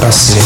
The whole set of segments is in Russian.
Литпросвет.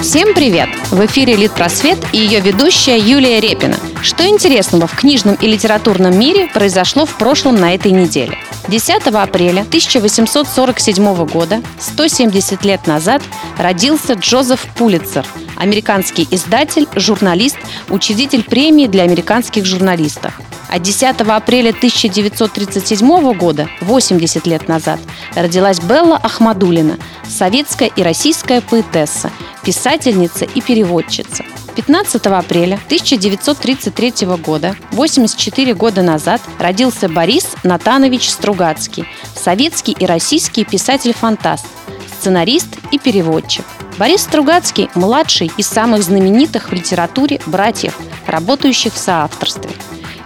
Всем привет! В эфире «Литпросвет» и ее ведущая Юлия Репина. Что интересного в книжном и литературном мире произошло в прошлом на этой неделе? 10 апреля 1847 года, 170 лет назад, родился Джозеф Пулитцер, американский издатель, журналист, учредитель премии для американских журналистов. А 10 апреля 1937 года, 80 лет назад, родилась Белла Ахмадулина, советская и российская поэтесса, писательница и переводчица. 15 апреля 1933 года, 84 года назад, родился Борис Натанович Стругацкий, советский и российский писатель-фантаст, сценарист и переводчик. Борис Стругацкий – младший из самых знаменитых в литературе братьев, работающих в соавторстве –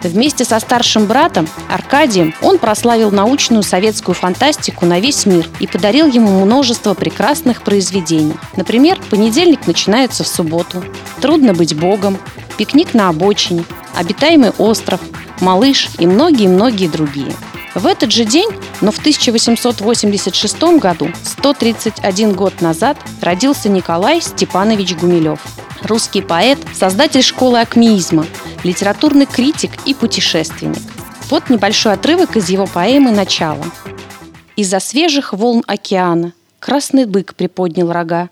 Вместе со старшим братом Аркадием он прославил научную советскую фантастику на весь мир и подарил ему множество прекрасных произведений. Например, «Понедельник начинается в субботу», «Трудно быть богом», «Пикник на обочине», «Обитаемый остров», «Малыш» и многие-многие другие. В этот же день, но в 1886 году, 131 год назад, родился Николай Степанович Гумилев. Русский поэт, создатель школы акмеизма, литературный критик и путешественник. Вот небольшой отрывок из его поэмы «Начало». Из-за свежих волн океана красный бык приподнял рога,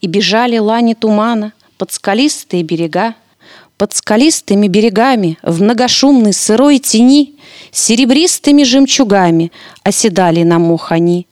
и бежали лани тумана под скалистые берега. Под скалистыми берегами в многошумной сырой тени серебристыми жемчугами оседали на мох они.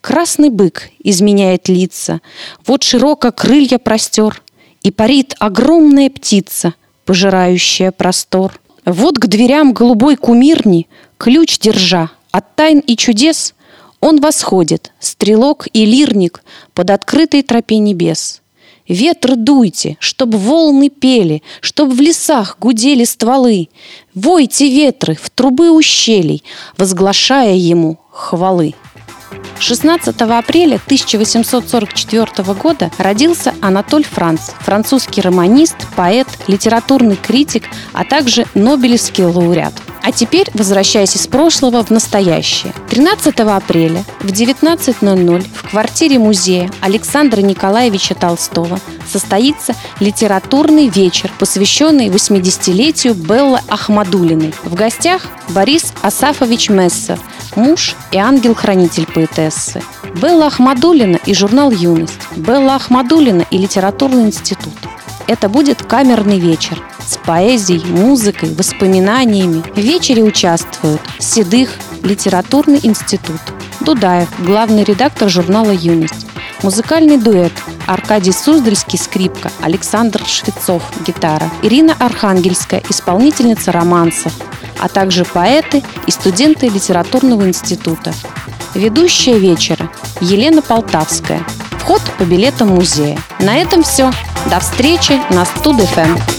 Красный бык изменяет лица, вот широко крылья простер, и парит огромная птица — пожирающая простор. Вот к дверям голубой кумирни, ключ держа, от тайн и чудес он восходит, стрелок и лирник под открытой тропе небес. Ветр дуйте, чтоб волны пели, чтоб в лесах гудели стволы. Войте ветры в трубы ущелий, возглашая ему хвалы. 16 апреля 1844 года родился Анатоль Франц, французский романист, поэт, литературный критик, а также Нобелевский лауреат. А теперь, возвращаясь из прошлого в настоящее. 13 апреля в 19.00 в квартире музея Александра Николаевича Толстого состоится литературный вечер, посвященный 80-летию Беллы Ахмадулиной. В гостях Борис Асафович Мессер, муж и ангел-хранитель поэтессы. Белла Ахмадулина и журнал «Юность», Белла Ахмадулина и литературный институт. Это будет камерный вечер с поэзией, музыкой, воспоминаниями. В вечере участвуют Седых, литературный институт, Дудаев, главный редактор журнала «Юность», музыкальный дуэт Аркадий Суздальский – скрипка, Александр Швецов – гитара, Ирина Архангельская – исполнительница романсов, а также поэты и студенты литературного института. Ведущая вечера Елена Полтавская. Вход по билетам музея. На этом все. До встречи на Студ-ФМ.